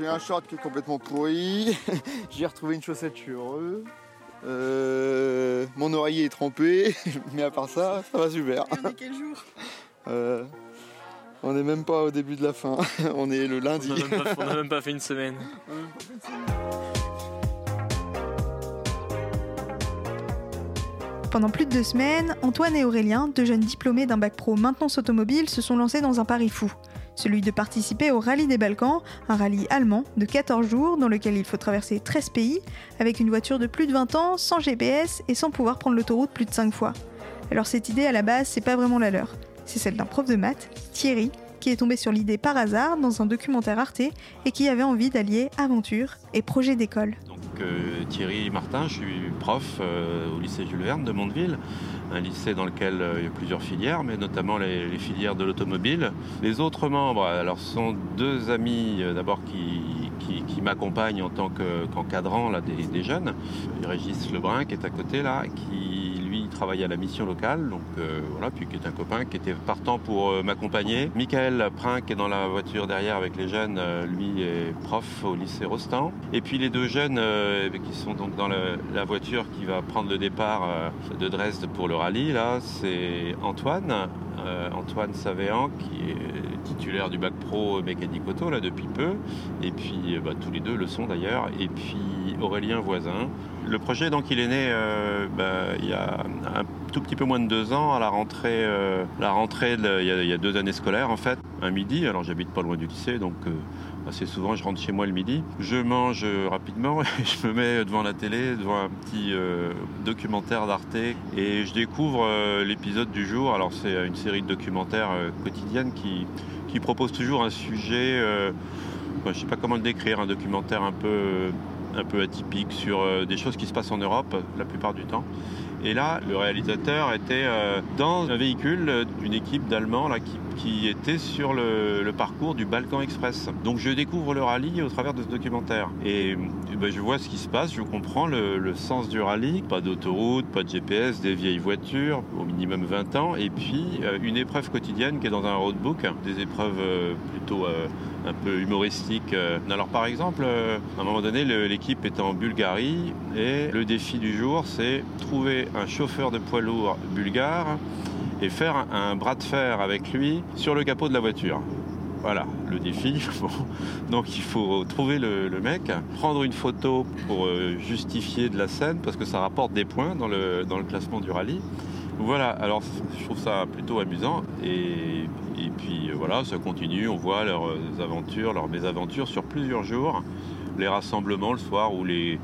J'ai un short qui est complètement pourri. J'ai retrouvé une chaussette, je suis heureux. Euh, mon oreiller est trempé, mais à part ça, ça va super. On est quel jour Euh, on n'est même pas au début de la fin, on est le lundi. On n'a même pas fait une semaine. Pendant plus de deux semaines, Antoine et Aurélien, deux jeunes diplômés d'un bac pro maintenance automobile, se sont lancés dans un pari fou. Celui de participer au Rallye des Balkans, un rallye allemand de 14 jours dans lequel il faut traverser 13 pays, avec une voiture de plus de 20 ans, sans GPS et sans pouvoir prendre l'autoroute plus de 5 fois. Alors cette idée à la base, c'est pas vraiment la leur. C'est celle d'un prof de maths, Thierry, qui est tombé sur l'idée par hasard dans un documentaire Arte et qui avait envie d'allier aventure et projet d'école. Donc euh, Thierry Martin, je suis prof euh, au lycée Jules Verne de Mondeville, un lycée dans lequel euh, il y a plusieurs filières, mais notamment les, filières de l'automobile. Les autres membres, alors ce sont deux amis euh, d'abord qui, m'accompagnent en tant que- qu'encadrant des, des jeunes. Régis Lebrun qui est à côté là, qui à la mission locale, donc euh, voilà, puis qui est un copain qui était partant pour euh, m'accompagner. Michael Prin qui est dans la voiture derrière avec les jeunes, euh, lui est prof au lycée Rostand. Et puis les deux jeunes euh, qui sont donc dans la voiture qui va prendre le départ de Dresde pour le rallye, là, c'est Antoine, Antoine Savéan qui est titulaire du bac pro mécanique auto là depuis peu, et puis euh, bah, tous les deux le sont d'ailleurs, et puis Aurélien Voisin. Le projet donc il est né euh, bah, il y a un tout petit peu moins de deux ans à la rentrée, euh, la rentrée il, y a, deux années scolaires en fait, un midi. Alors j'habite pas loin du lycée donc euh, assez souvent je rentre chez moi le midi. Je mange euh, rapidement et je me mets devant la télé, devant un petit documentaire d'Arte et je découvre l'épisode du jour. Alors c'est une série de documentaires quotidiennes qui, qui propose toujours un sujet, enfin, je sais pas comment le décrire, un documentaire un peu, un peu atypique sur des choses qui se passent en Europe la plupart du temps. Et là, le réalisateur était euh, dans un véhicule d'une équipe d'Allemands là, qui, qui était sur le, parcours du Balkan Express. Donc je découvre le rallye au travers de ce documentaire. Et, ben, je vois ce qui se passe, je comprends le, sens du rallye. Pas d'autoroute, pas de GPS, des vieilles voitures, au minimum 20 ans. Et puis euh, une épreuve quotidienne qui est dans un roadbook, des épreuves euh, plutôt euh, un peu humoristiques. Alors par exemple, à un moment donné, l'équipe est en Bulgarie et le défi du jour, c'est trouver un chauffeur de poids lourd bulgare et faire un, bras de fer avec lui sur le capot de la voiture. Voilà, le défi. Donc il faut trouver le, mec, prendre une photo pour euh, justifier de la scène, parce que ça rapporte des points dans le, dans le classement du rallye. Voilà, alors je trouve ça plutôt amusant. Et, et puis euh, voilà, ça continue, on voit leurs euh, aventures, leurs mésaventures sur plusieurs jours. Les rassemblements le soir où les,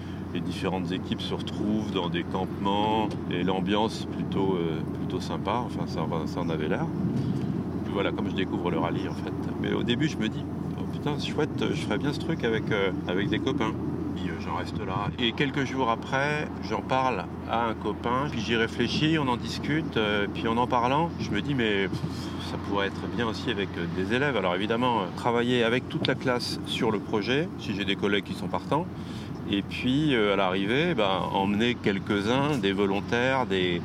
différentes équipes se retrouvent dans des campements et l'ambiance plutôt, euh, plutôt sympa, enfin ça, ça en avait l'air. Puis voilà, comme je découvre le rallye en fait. Mais au début je me dis, oh putain chouette, je ferais bien ce truc avec, euh, avec des copains. Euh, j'en reste là. Et quelques jours après, j'en parle à un copain, puis j'y réfléchis, on en discute, euh, puis en en parlant, je me dis mais ça pourrait être bien aussi avec euh, des élèves. Alors évidemment, travailler avec toute la classe sur le projet, si j'ai des collègues qui sont partants. Et puis à l'arrivée, ben, emmener quelques-uns, des volontaires, des,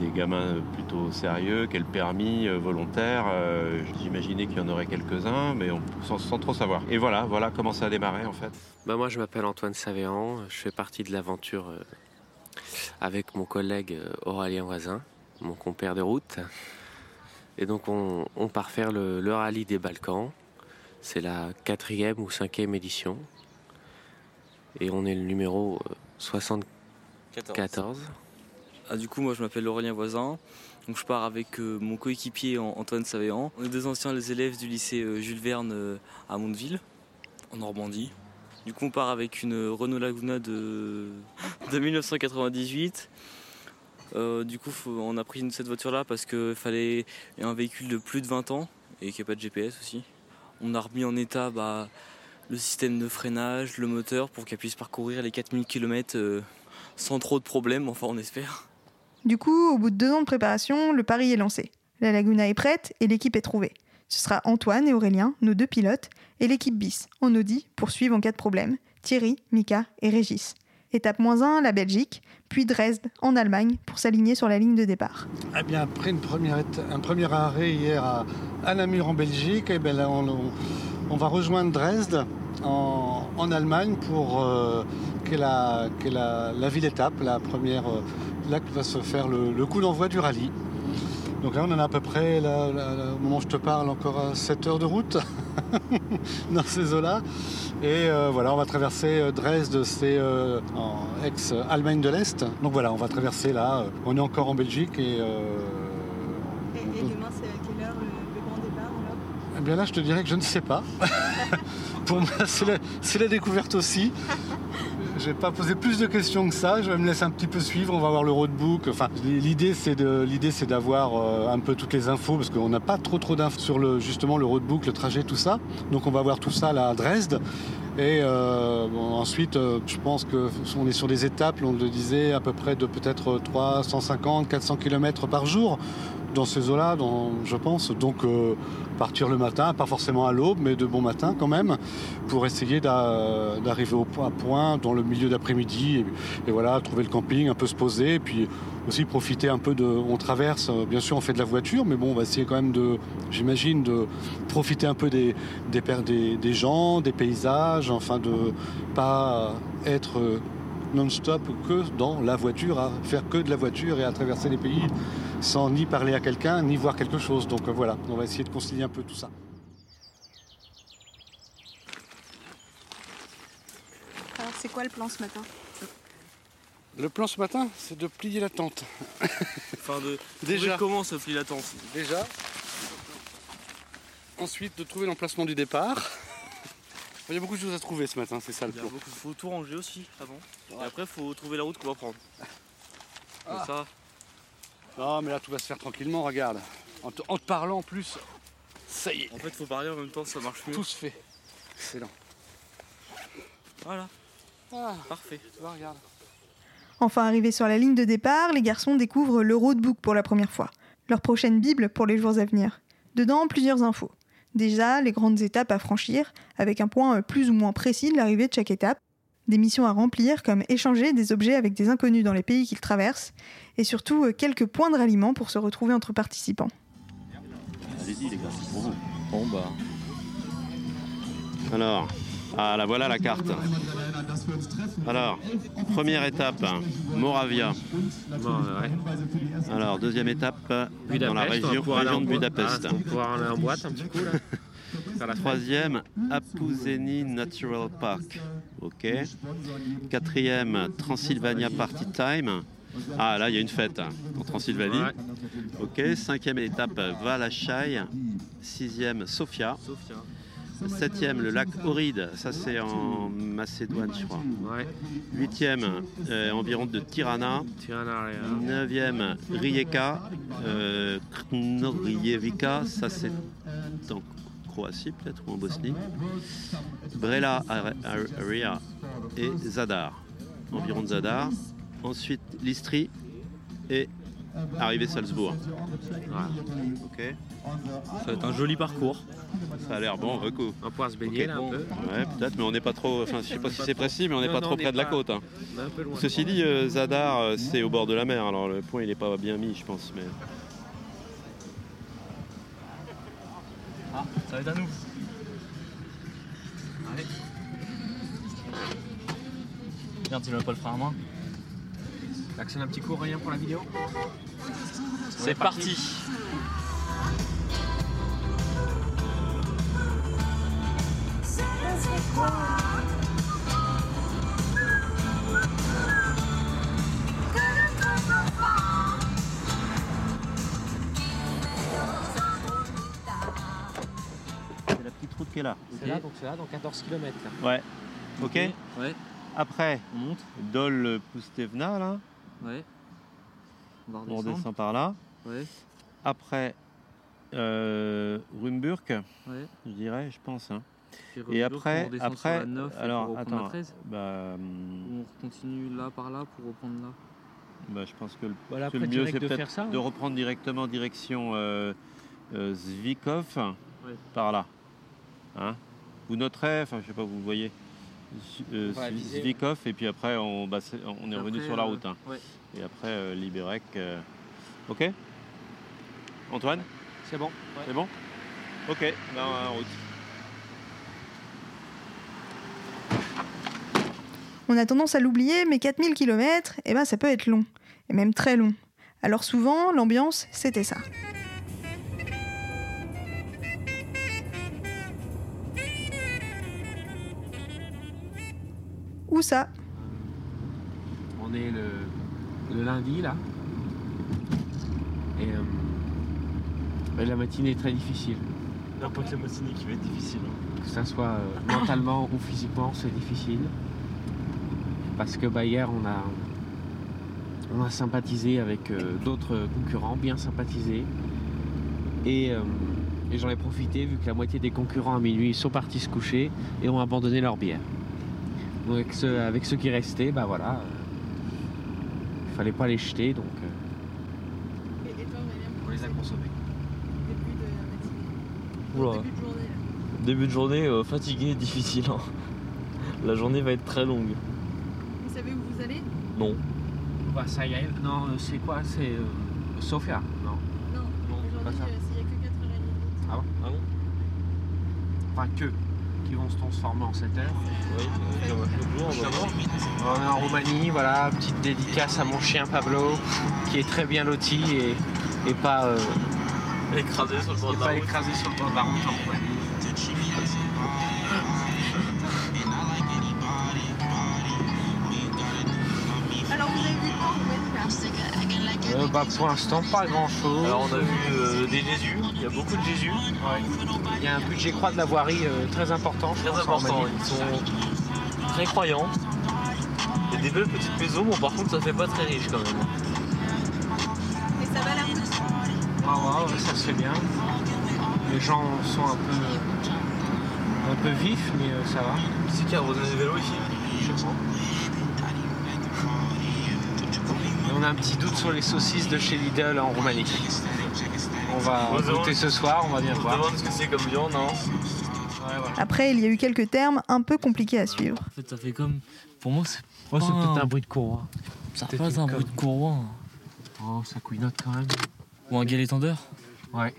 des gamins plutôt sérieux, le permis euh, volontaire. Euh, J'imaginais qu'il y en aurait quelques-uns, mais on, sans, sans trop savoir. Et voilà, voilà comment ça a démarré en fait. Bah moi je m'appelle Antoine Savéan, je fais partie de l'aventure euh, avec mon collègue Aurélien Voisin, mon compère de route. Et donc on, on part faire le, le rallye des Balkans. C'est la quatrième ou cinquième édition. Et on est le numéro euh, 74. Ah, du coup, moi je m'appelle Aurélien Voisin. Donc je pars avec euh, mon coéquipier An- Antoine Savéan. On est deux anciens les élèves du lycée euh, Jules Verne euh, à Mondeville, en Normandie. Du coup, on part avec une Renault Laguna de, de 1998. Euh, du coup, on a pris cette voiture-là parce qu'il fallait un véhicule de plus de 20 ans et qui n'a pas de GPS aussi. On a remis en état bah, le système de freinage, le moteur pour qu'elle puisse parcourir les 4000 km sans trop de problèmes, enfin on espère. Du coup, au bout de deux ans de préparation, le pari est lancé. La Laguna est prête et l'équipe est trouvée. Ce sera Antoine et Aurélien, nos deux pilotes, et l'équipe bis, en Audi, pour suivre en cas de problème, Thierry, Mika et Régis. Étape moins 1, la Belgique, puis Dresde, en Allemagne, pour s'aligner sur la ligne de départ. Eh bien, après un premier arrêt hier à, à Namur en Belgique, eh bien là, on, va rejoindre Dresde en, Allemagne pour euh, la, la- la ville-étape, la première, euh, là que va se faire le, le coup d'envoi du rallye. Donc là, on en a à peu près, là, là, là, au moment où je te parle, encore à 7 heures de route dans ces eaux-là. Et euh, voilà, on va traverser euh, Dresde, c'est euh, en ex-Allemagne de l'Est. Donc voilà, on va traverser là. On est encore en Belgique et. euh, demain, c'est à quelle heure le, grand départ eh bien là, je te dirais que je ne sais pas. Pour moi, c'est la, c'est la découverte aussi. Je vais pas poser plus de questions que ça. Je me laisser un petit peu suivre. On va voir le roadbook. Enfin, l'idée c'est de, l'idée c'est d'avoir euh, un peu toutes les infos parce qu'on n'a pas trop trop d'infos sur le justement le roadbook, le trajet, tout ça. Donc on va voir tout ça là à Dresde. Et euh, ensuite, euh, je pense que on est sur des étapes, on le disait, à peu près de peut-être 350, 400 km par jour dans ces eaux-là, je pense. Donc euh, partir le matin, pas forcément à l'aube, mais de bon matin quand même, pour essayer d'a- d'arriver au à point dans le milieu d'après-midi et, voilà, trouver le camping, un peu se poser, et puis aussi profiter un peu de. On traverse, euh, bien sûr, on fait de la voiture, mais bon, on va essayer quand même de, j'imagine, de profiter un peu des, des, des gens, des paysages, enfin de pas être euh, non-stop que dans la voiture, à faire que de la voiture et à traverser les pays sans ni parler à quelqu'un, ni voir quelque chose. Donc euh, voilà, on va essayer de concilier un peu tout ça. Alors, c'est quoi le plan ce matin? Le plan ce matin, c'est de plier la tente. Enfin, de Déjà. comment se plie la tente. Déjà. Ensuite, de trouver l'emplacement du départ. Il y a beaucoup de choses à trouver ce matin, c'est ça le Il plan. beaucoup, faut tout ranger aussi avant. Et après, faut trouver la route qu'on va prendre. Comme Ah. ça, Non, mais là, tout va se faire tranquillement, regarde. En te, en te parlant en plus, ça y est, en fait, faut parler en même temps, ça marche mieux. tout se fait. Excellent. Voilà, Ah, parfait. tu vois, regarde. Enfin arrivés sur la ligne de départ, les garçons découvrent le roadbook pour la première fois, leur prochaine bible pour les jours à venir. Dedans, plusieurs infos. Déjà, les grandes étapes à franchir, avec un point plus ou moins précis de l'arrivée de chaque étape, des missions à remplir comme échanger des objets avec des inconnus dans les pays qu'ils traversent, et surtout euh, quelques points de ralliement pour se retrouver entre participants. Allez-y les gars, c'est pour vous. Bon bah. Alors, ah là voilà la carte. Alors, première étape, Moravia. Bon, ouais. Alors, deuxième étape, dans la région, de. Budapest. Ah, on va pouvoir aller en boîte un petit coup là. Faire la fête. Troisième, Apuseni Natural Park. Ok. Quatrième, Transylvania Party Time. Ah là, il y a une fête hein, en Transylvanie. Ouais. Ok. Cinquième étape, Valachai. Sixième, Sofia. Sofia. Septième, le lac Ohrid. Ça, c'est en Macédoine, je crois. Ouais. Huitième, euh, environ de Tirana. Tirana Area. Neuvième, Rijeka. Euh. Ça, c'est en Croatie, peut-être, ou en Bosnie. Brela Ar- Ar- Area et Zadar. Environ de Zadar. Ensuite, Listri et arrivée Salzbourg. Voilà. Ok. Ça va être un joli parcours. Ça a l'air bon, on va coup. On va pouvoir se baigner là bon. un peu. Ouais, peut-être, mais on n'est pas trop. Enfin, je sais pas si c'est précis, mais on n'est pas non, trop près de la côte. hein. Ceci dit, euh, Zadar, euh, c'est au bord de la mer, alors le point il n'est pas bien mis, je pense. Mais... ça va être à nous. Allez. Merde, tu n'as pas le frein à main. Actionne un petit coup, rien pour la vidéo. C'est parti. C'est qui est là. C'est là, donc c'est là, dans 14 km. Ouais. Ok. Ouais, Après, on monte. Dol Pustevna, là. Ouais. On va On redescend par là. Ouais, Après, euh, Rumburg, ouais. je dirais, je pense. hein. Et après, après, sur la 9 alors pour reprendre la attends, 13. bah, hum, on continue là par là pour reprendre là. bah, je pense que le, Voilà, que après le mieux c'est de peut-être ça. de reprendre directement direction euh, euh, Zvikov par là. Hein vous noterez, enfin je sais pas, vous voyez, euh. Zvikov et puis après on, bah, c'est- on est revenu Après, sur la euh, route. hein. ouais. Et après euh, Liberec. euh, Ok Antoine C'est bon. C'est bon Ok, ben en route. On a tendance à l'oublier, mais 4000 km, eh ben, ça peut être long, et même très long. Alors souvent, l'ambiance, c'était ça. Où ça? On est le, le lundi là. Et euh, la matinée est très difficile. Non, pas que la matinée qui va être difficile. Que ça soit euh, mentalement ou physiquement, c'est difficile. Parce que bah, hier, on a, on a sympathisé avec euh, d'autres concurrents, bien sympathisé. Et, euh, et j'en ai profité vu que la moitié des concurrents à minuit sont partis se coucher et ont abandonné leur bière. Donc avec ceux, avec ceux qui restaient, bah voilà, euh, il fallait pas les jeter, donc euh, on les a consommés. Oula. Début de journée, euh, fatigué, difficile. hein. La journée va être très longue. Vous savez où vous allez? Non. Bah ça y est, non, euh, c'est quoi? C'est euh, Sofia Non? Non, ça. s'il n'y a que 4 heures Ah bon? Ah bon? Enfin que, qui vont se transformer en 7 heures. Oui, euh, comme un jour, on est en Roumanie, voilà, petite dédicace à mon chien Pablo, qui est très bien loti et, et pas, euh, Écrasé sur le bord et de la pas route. écrasé sur le bord de la route en Roumanie. Bah, pour l'instant, pas grand chose. Alors on a vu euh, des Jésus, il y a beaucoup de Jésus, Il y a un budget croix de la voirie euh, très important. très pense, en important, ils sont très croyants. Il y a des belles petites maisons, bon par contre ça fait pas très riche quand même. Et ça va la route Ah ouais, ouais, ça se fait bien. Les gens sont un peu, un peu vifs, mais euh, ça va. C'est qui a vélo ici? Je sais pas. Et on a un petit doute sur les saucisses de chez Lidl en Roumanie. On va On goûter ce soir, on va bien On se voir. demande ce que c'est comme viande, non Ouais, voilà. Après, il y a eu quelques termes un peu compliqués à suivre. En fait ça fait comme... Pour moi c'est Oh, c'est peut-être un- bruit de courroie. ça pas un bruit de courroie. Oh, ça couinote quand même. Ou un galet tendeur Ouais.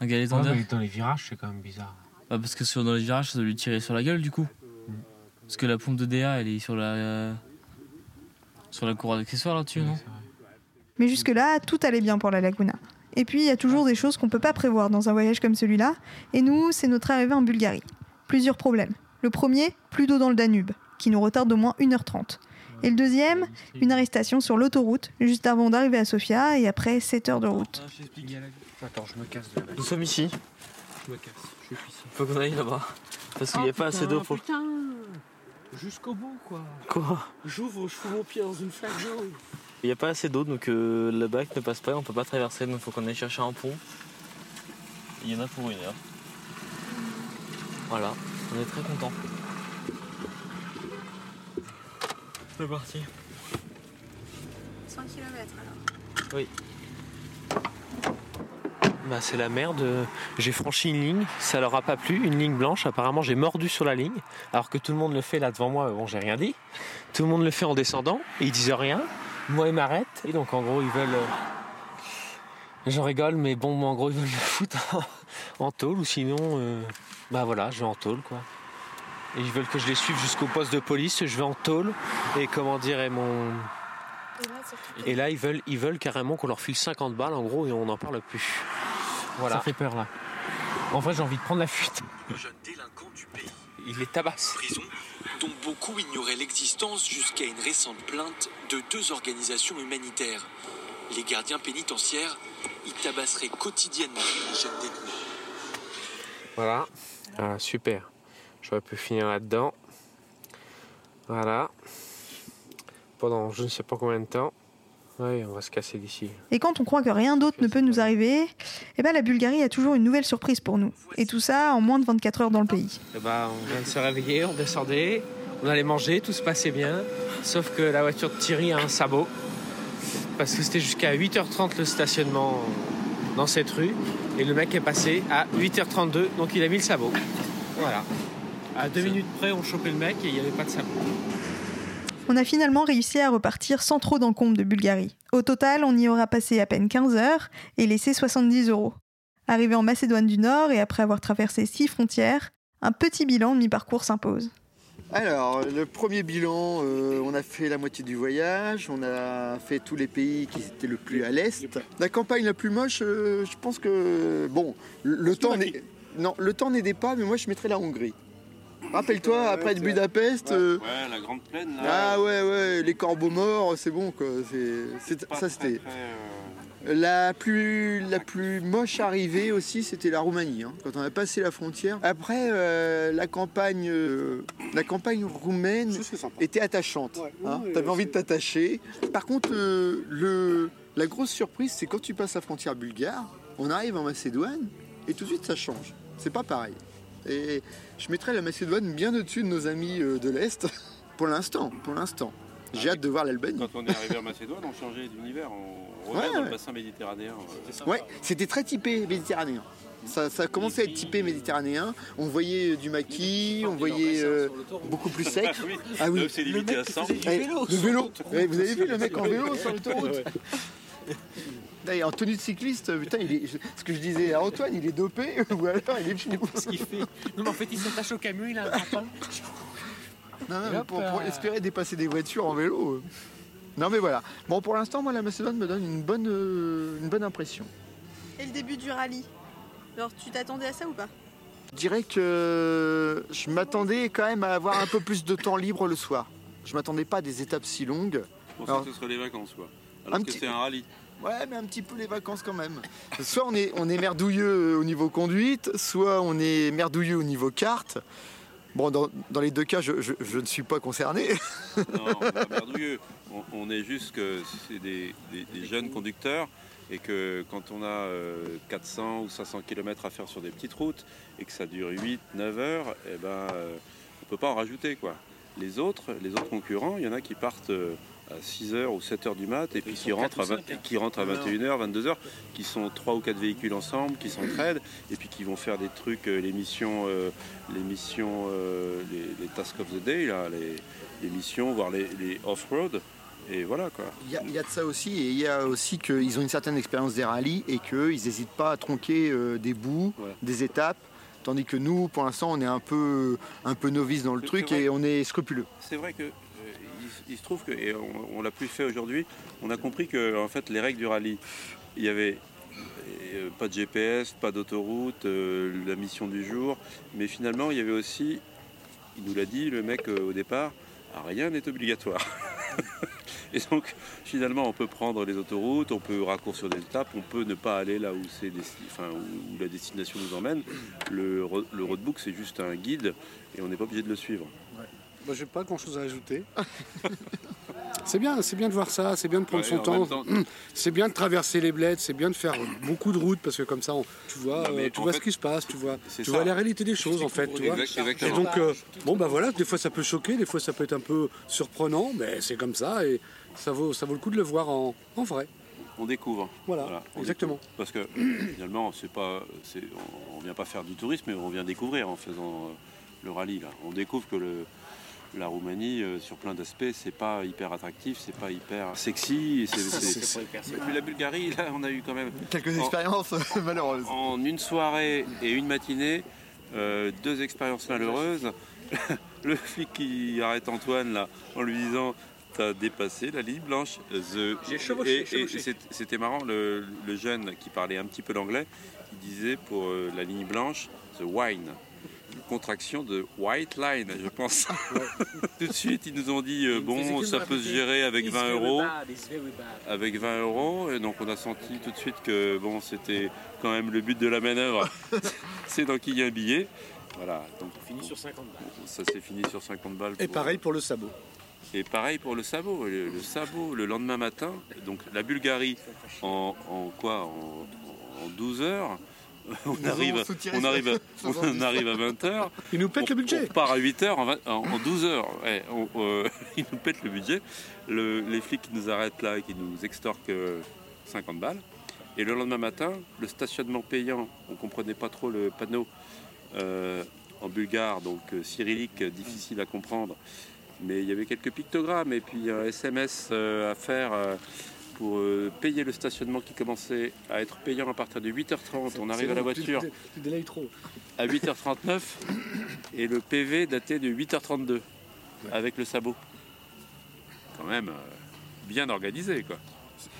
Un galet Ouais, tendeur mais dans les virages, c'est quand même bizarre. Bah parce que sur, dans les virages ça doit lui tirer sur la gueule du coup. Mm. Parce que la pompe de DA elle est sur la... Sur la cour d'accessoires là-dessus, Ouais, non. Mais jusque-là, tout allait bien pour la Laguna. Et puis, il y a toujours des choses qu'on peut pas prévoir dans un voyage comme celui-là. Et nous, c'est notre arrivée en Bulgarie. Plusieurs problèmes. Le premier, plus d'eau dans le Danube, qui nous retarde d'au moins 1h30. Et le deuxième, une arrestation sur l'autoroute, juste avant d'arriver à Sofia et après 7 heures de route. Attends, je me casse de la Nous sommes ici, Je me casse. Je suis ici. faut qu'on aille là-bas. Parce qu'il n'y a pas assez d'eau pour... Putain Jusqu'au bout, quoi. Quoi J'ouvre, je fous mon pied dans une flaque d'eau. Il n'y a pas assez d'eau donc euh, le bac ne passe pas, on peut pas traverser donc faut qu'on aille chercher un pont. Il y en a pour une heure. Voilà, on est très content. C'est parti. 100 km alors. Bah, c'est la merde. J'ai franchi une ligne, ça leur a pas plu, une ligne blanche. Apparemment, j'ai mordu sur la ligne, alors que tout le monde le fait là devant moi. Bon, j'ai rien dit. Tout le monde le fait en descendant, et ils disent rien. Moi, ils m'arrêtent. Et donc, en gros, ils veulent. euh, J'en rigole, mais bon, moi, en gros, ils veulent me foutre en, en tôle, ou sinon, euh, bah voilà, je vais en tôle, quoi. Et ils veulent que je les suive jusqu'au poste de police. Je vais en tôle, et comment dire, et mon. Et là, ils veulent, ils veulent carrément qu'on leur file 50 balles, en gros, et on n'en parle plus. Voilà. Ça fait peur, là. En vrai, j'ai envie de prendre la fuite. Le jeune délinquant du pays. Il les tabasse. Prison, dont beaucoup ignoraient l'existence jusqu'à une récente plainte de deux organisations humanitaires. Les gardiens pénitentiaires y tabasseraient quotidiennement les jeunes détenus. Voilà. Ah, super. J'aurais pu finir là-dedans. Voilà. Pendant je ne sais pas combien de temps. Oui, on va se casser d'ici. Et quand on croit que rien d'autre ne peut nous arriver, eh ben la Bulgarie a toujours une nouvelle surprise pour nous. Et tout ça en moins de 24 heures dans le pays. Eh ben, on vient de se réveiller, on descendait, on allait manger, tout se passait bien. Sauf que la voiture de Thierry a un sabot. Parce que c'était jusqu'à 8h30 le stationnement dans cette rue. Et le mec est passé à 8h32, donc il a mis le sabot. Voilà. À deux minutes près, on chopait le mec et il n'y avait pas de sabot. On a finalement réussi à repartir sans trop d'encombre de Bulgarie. Au total, on y aura passé à peine 15 heures et laissé 70 euros. Arrivé en Macédoine du Nord et après avoir traversé six frontières, un petit bilan de mi-parcours s'impose. Alors, le premier bilan, euh, on a fait la moitié du voyage, on a fait tous les pays qui étaient le plus à l'est. La campagne la plus moche, euh, je pense que bon, le, le temps n'est non, le temps n'aidait pas, mais moi je mettrais la Hongrie. Rappelle-toi, après Budapest, euh, Ouais, la grande plaine ah ouais ouais, les corbeaux morts, c'est bon quoi. C'est, ça c'était. La plus, la plus moche arrivée aussi, c'était la Roumanie, hein, quand on a passé la frontière. Après, euh, la campagne, euh, la campagne roumaine était attachante. Ouais, hein. ouais, T'avais envie de t'attacher. Par contre, euh, le, la grosse surprise, c'est quand tu passes la frontière bulgare, on arrive en Macédoine et tout de suite ça change. C'est pas pareil. Et je mettrais la Macédoine bien au-dessus de nos amis euh, de l'Est, pour l'instant, pour l'instant. J'ai hâte de voir l'Albanie. Quand on est arrivé en Macédoine, on changeait d'univers. On revient Ouais, dans ouais. le bassin méditerranéen. euh, Ouais, c'était très typé méditerranéen. Ça, ça a commencé à être typé méditerranéen. On voyait du maquis, on voyait euh, beaucoup plus sec. oui. Ah oui. C'est limité à 100. Eh, le vélo. Vous avez vu le mec en vélo sur l'autoroute en tenue de cycliste, putain, il est, ce que je disais à Antoine, il est dopé ou alors il est fini. ce qu'il fait. Non, mais en fait, il s'attache au camion, il a un grappin. Non, non, mais pour, pour euh, espérer dépasser des voitures en vélo. euh. Non, mais voilà. Bon, pour l'instant, moi, la Macédoine me donne une bonne, euh, une bonne impression. Et le début du rallye? Alors, tu t'attendais à ça ou pas? Je dirais que je m'attendais quand même à avoir un peu plus de temps libre le soir. Je m'attendais pas à des étapes si longues. Pour Alors- ça, ce serait les vacances, quoi. Alors Un que petit- c'est un rallye. Ouais, mais un petit peu les vacances quand même. Soit on est, on est merdouilleux au niveau conduite, soit on est merdouilleux au niveau carte. Bon, dans, dans les deux cas, je, je- je ne suis pas concerné. Non, on est pas merdouilleux. On, on est juste que c'est des, des- des jeunes conducteurs et que quand on a euh, 400 ou 500 km à faire sur des petites routes et que ça dure 8, 9 heures, eh ben, euh, on peut pas en rajouter. Quoi. Les autres, les autres concurrents, il y en a qui partent euh, à 6 heures ou 7 heures du mat et puis qui rentrent, à 20 qui rentrent à 21h, 22h, qui sont 3 ou 4 véhicules ensemble, qui s'entraident et puis qui vont faire des trucs, euh, les missions, euh, les, missions euh, les, les tasks of the day, là, les, les missions, voire les, les off-road. Et voilà quoi. Il y, a, il y a de ça aussi, et il y a aussi qu'ils ont une certaine expérience des rallyes et qu'ils n'hésitent pas à tronquer euh, des bouts, des étapes. Tandis que nous, pour l'instant, on est un peu, un peu novice dans le truc et on est scrupuleux. C'est vrai que il, se trouve que, et on, l'a plus fait aujourd'hui, on a compris que en fait les règles du rallye, il y avait euh, pas de GPS, pas d'autoroute, euh, la mission du jour, mais finalement il y avait aussi, il nous l'a dit le mec euh, au départ, ah, rien n'est obligatoire. Et donc, finalement, on peut prendre les autoroutes, on peut raccourcir des étapes, on peut ne pas aller là où, la destination nous emmène. Le roadbook, c'est juste un guide et on n'est pas obligé de le suivre. Bah, j'ai pas grand chose à ajouter. c'est bien, c'est bien de voir ça, c'est bien de prendre Ouais, son temps, temps- c'est bien de traverser les bleds, c'est bien de faire beaucoup de routes parce que comme ça, on- tu vois, Non, euh, tu vois fait, ce qui se passe, tu vois, tu ça. vois la réalité des choses en fait, tu vois. Exact- Et donc, euh, bon bah voilà, des fois ça peut choquer, des fois ça peut être un peu surprenant, mais c'est comme ça et ça vaut, ça vaut le coup de le voir en, en vrai. on découvre. Voilà, on exactement. découvre. Parce que finalement, c'est pas, on ne vient pas faire du tourisme, mais on vient découvrir en faisant euh, le rallye. Là. On découvre que le, la Roumanie, euh, sur plein d'aspects, c'est pas hyper attractif, c'est pas hyper sexy. et c'est- c'est- Et puis la Bulgarie, là, on a eu quand même Quelques expériences malheureuses. en une soirée et une matinée, euh, deux expériences malheureuses. Le flic qui arrête Antoine là en lui disant T'as dépassé la ligne blanche. The... J'ai chevauché, Et- c'était marrant, le, le jeune qui parlait un petit peu l'anglais, il disait pour euh, la ligne blanche, The Wine. Contraction de White Line, je pense. Tout de suite, ils nous ont dit euh, bon, ça peut se gérer avec 20 euros avec 20 euros. Et donc on a senti tout de suite que bon, c'était quand même le but de la manœuvre, c'est d'enquiller un billet. Voilà, donc Fini sur 50 balles. ça s'est fini sur 50 balles. Et pareil pour le sabot. Et pareil pour le sabot. Le, le sabot, le lendemain matin, donc la Bulgarie, en, en quoi en, en 12 heures, on Nous arrive, on arrive, ça- on 70. arrive à 20 heures. Il nous pète on, le budget. on repart à 8 heures en, vingt- en- en 12 heures. Ouais, euh, ils nous pètent le budget. Le- les flics qui nous arrêtent là et qui nous extorquent euh, 50 balles. Et le lendemain matin, le stationnement payant, on ne comprenait pas trop le panneau euh, en bulgare, donc euh, cyrillique, euh, difficile à comprendre. Mais il y avait quelques pictogrammes et puis un SMS euh, à faire euh, pour euh, payer le stationnement qui commençait à être payant à partir de 8h30. On arrive à la voiture Tu, tu délayes trop. à 8h39 et le PV daté de 8h32. avec le sabot. Quand même euh, bien organisé, quoi.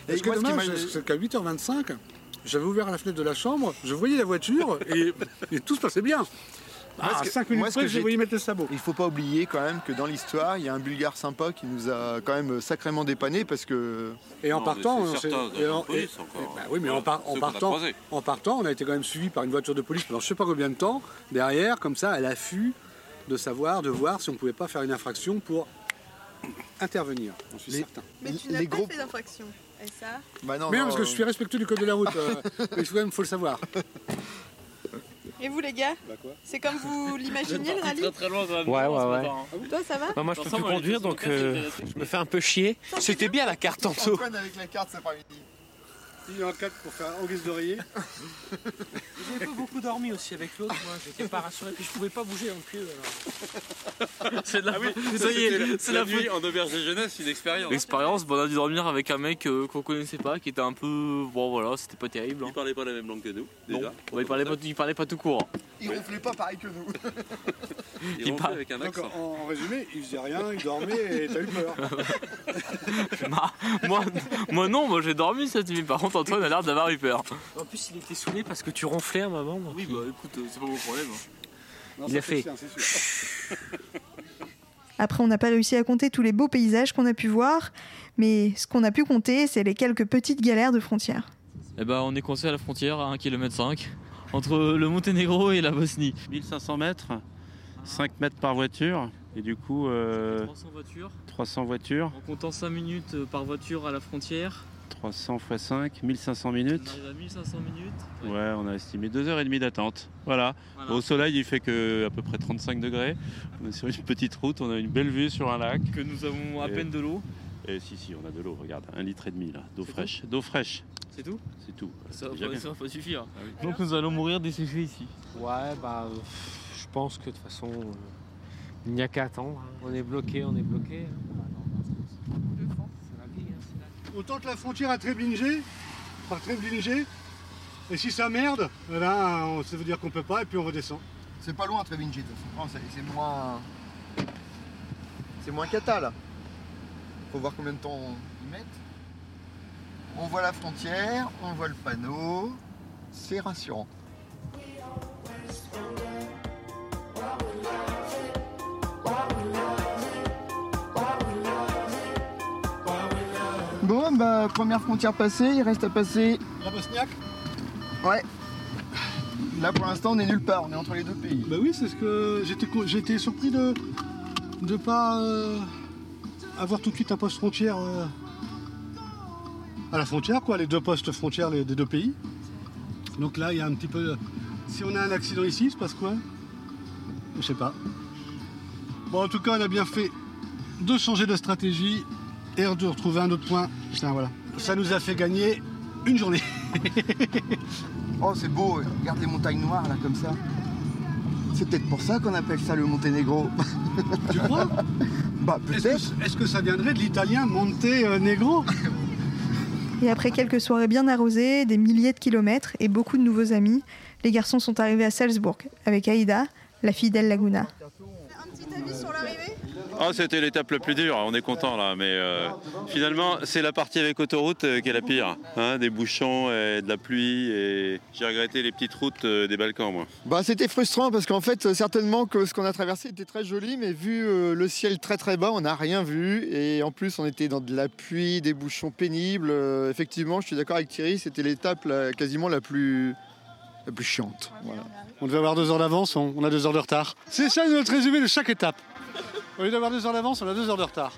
Et Ce qui dommage, m'a- c'est qu'à 8h25, j'avais ouvert la fenêtre de la chambre, je voyais la voiture et, et tout se passait bien. Moi, À ce que- 5 minutes moi, ce près, que je j'ai- mettre le sabot. Il faut pas oublier quand même que dans l'histoire, il y a un Bulgare sympa qui nous a quand même sacrément dépanné parce que Et en Non, partant, mais on et en- la police et- encore. et- bah oui, mais en, par- partant, en partant, on a été quand même suivi par une voiture de police pendant je sais pas combien de temps derrière, comme ça, à l'affût de savoir, de voir si on pouvait pas faire une infraction pour intervenir. J'en suis Les- certain. Mais tu n'as gros- pas fait d'infraction. Et ça Bah non, Mais non, non, parce que je suis respectueux du code de la route. euh, mais quand même, faut le savoir. Et vous les gars Bah quoi C'est comme vous l'imaginiez le rallye très loin. Ouais, ouais, ouais. Toi ça va Bah, moi, je peux plus conduire, donc euh, je me fais un peu chier. C'était bien la carte tantôt. Avec la carte cet après-midi. Il y a un cadre pour faire en guise d'oreiller. J'ai pas beaucoup dormi aussi avec l'autre, moi, j'étais pas rassuré, puis je pouvais pas bouger non plus. C'est de la Ça y est, c'est la faute. en auberge de jeunesse, une expérience. L'expérience, bon, on a dû dormir avec un mec euh, qu'on connaissait pas, qui était un peu. Bon voilà, c'était pas terrible. hein. Il parlait pas la même langue que nous, déjà. Bon, il, parlait pas, il parlait pas tout court. Il ronflait pas pareil que nous. Il, parle- avec un Donc accent. en, en résumé, il faisait rien, il dormait et t'as eu peur. Bah, moi, moi non, moi j'ai dormi cette nuit. Par contre, Antoine a l'air d'avoir eu peur. En plus, il était saoulé parce que tu ronflais à un moment. donc Oui, bah écoute, euh, c'est pas mon problème. Non, Il ça, a fait. sûr. Après, on n'a pas réussi à compter tous les beaux paysages qu'on a pu voir, mais ce qu'on a pu compter, c'est les quelques petites galères de frontières. Eh bah, on est coincé à la frontière à 1 km entre le Monténégro et la Bosnie. 1500 mètres, 5 mètres par voiture, et du coup euh, 300 voitures, 300 voitures, en comptant 5 minutes euh, par voiture à la frontière. 300 x 5, 1500 On minutes. arrive à 1500 minutes. Ouais, on a estimé 2h30 d'attente. Voilà. Voilà. Au soleil, il fait que à peu près 35 degrés. On est sur une petite route, on a une belle vue sur un lac. Que nous avons à Et- peine de l'eau. Et si, si, on a de l'eau, regarde, un litre et demi là, d'eau fraîche. D'eau fraîche, C'est tout c'est tout. Ça va, bien. ça va pas suffire. Ah oui. Donc nous allons mourir desséchés ici. Ouais, bah, je pense que de toute façon, euh, il n'y a qu'à attendre. hein. On est bloqué, on est bloqué. Vie, hein, c'est la- Autant que la frontière à Treblinge, par Treblinge, et si ça merde, eh ben, on- ça veut dire qu'on peut pas et puis on redescend. C'est pas loin Trevingi, de toute façon. Non, c'est- c'est moins. C'est moins cata là. Faut voir combien de temps ils mettent. On voit la frontière, on voit le panneau. C'est rassurant. Bon, bah, première frontière passée, il reste à passer. La Bosniaque Ouais. Là pour l'instant, on est nulle part, on est entre les deux pays. Bah oui, c'est ce que j'étais surpris de ne pas euh, avoir tout de suite un poste frontière euh, à la frontière, quoi, les deux postes frontières les- des deux pays. Donc là, il y a un petit peu. Si on a un accident ici, il se passe quoi? Je sais pas. Bon, en tout cas, on a bien fait de changer de stratégie et de retrouver un autre point. Putain, voilà. Ça nous a fait gagner une journée. Oh, c'est beau, regarde les montagnes noires là comme ça. C'est peut-être pour ça qu'on appelle ça le Monténégro. Tu crois? Bah Est-ce peut-être. que, est-ce que ça viendrait de l'italien Monte euh, Negro Et après quelques soirées bien arrosées, des milliers de kilomètres et beaucoup de nouveaux amis, les garçons sont arrivés à Salzbourg avec Aïda, la fille d'El Laguna. Un petit avis sur l'arrivée Oh, c'était l'étape la plus dure, on est content là, mais euh, finalement c'est la partie avec autoroute euh, qui est la pire. hein, des bouchons et de la pluie et j'ai regretté les petites routes euh, des Balkans moi. Bah c'était frustrant parce qu'en fait certainement que ce qu'on a traversé était très joli mais vu euh, le ciel très très bas on n'a rien vu et en plus on était dans de la pluie, des bouchons pénibles. Euh, effectivement je suis d'accord avec Thierry c'était l'étape quasiment la plus, la plus chiante. Voilà. On devait avoir deux heures d'avance, on, on a deux heures de retard. C'est ça notre résumé de chaque étape. Au lieu d'avoir deux heures d'avance, on a deux heures de retard.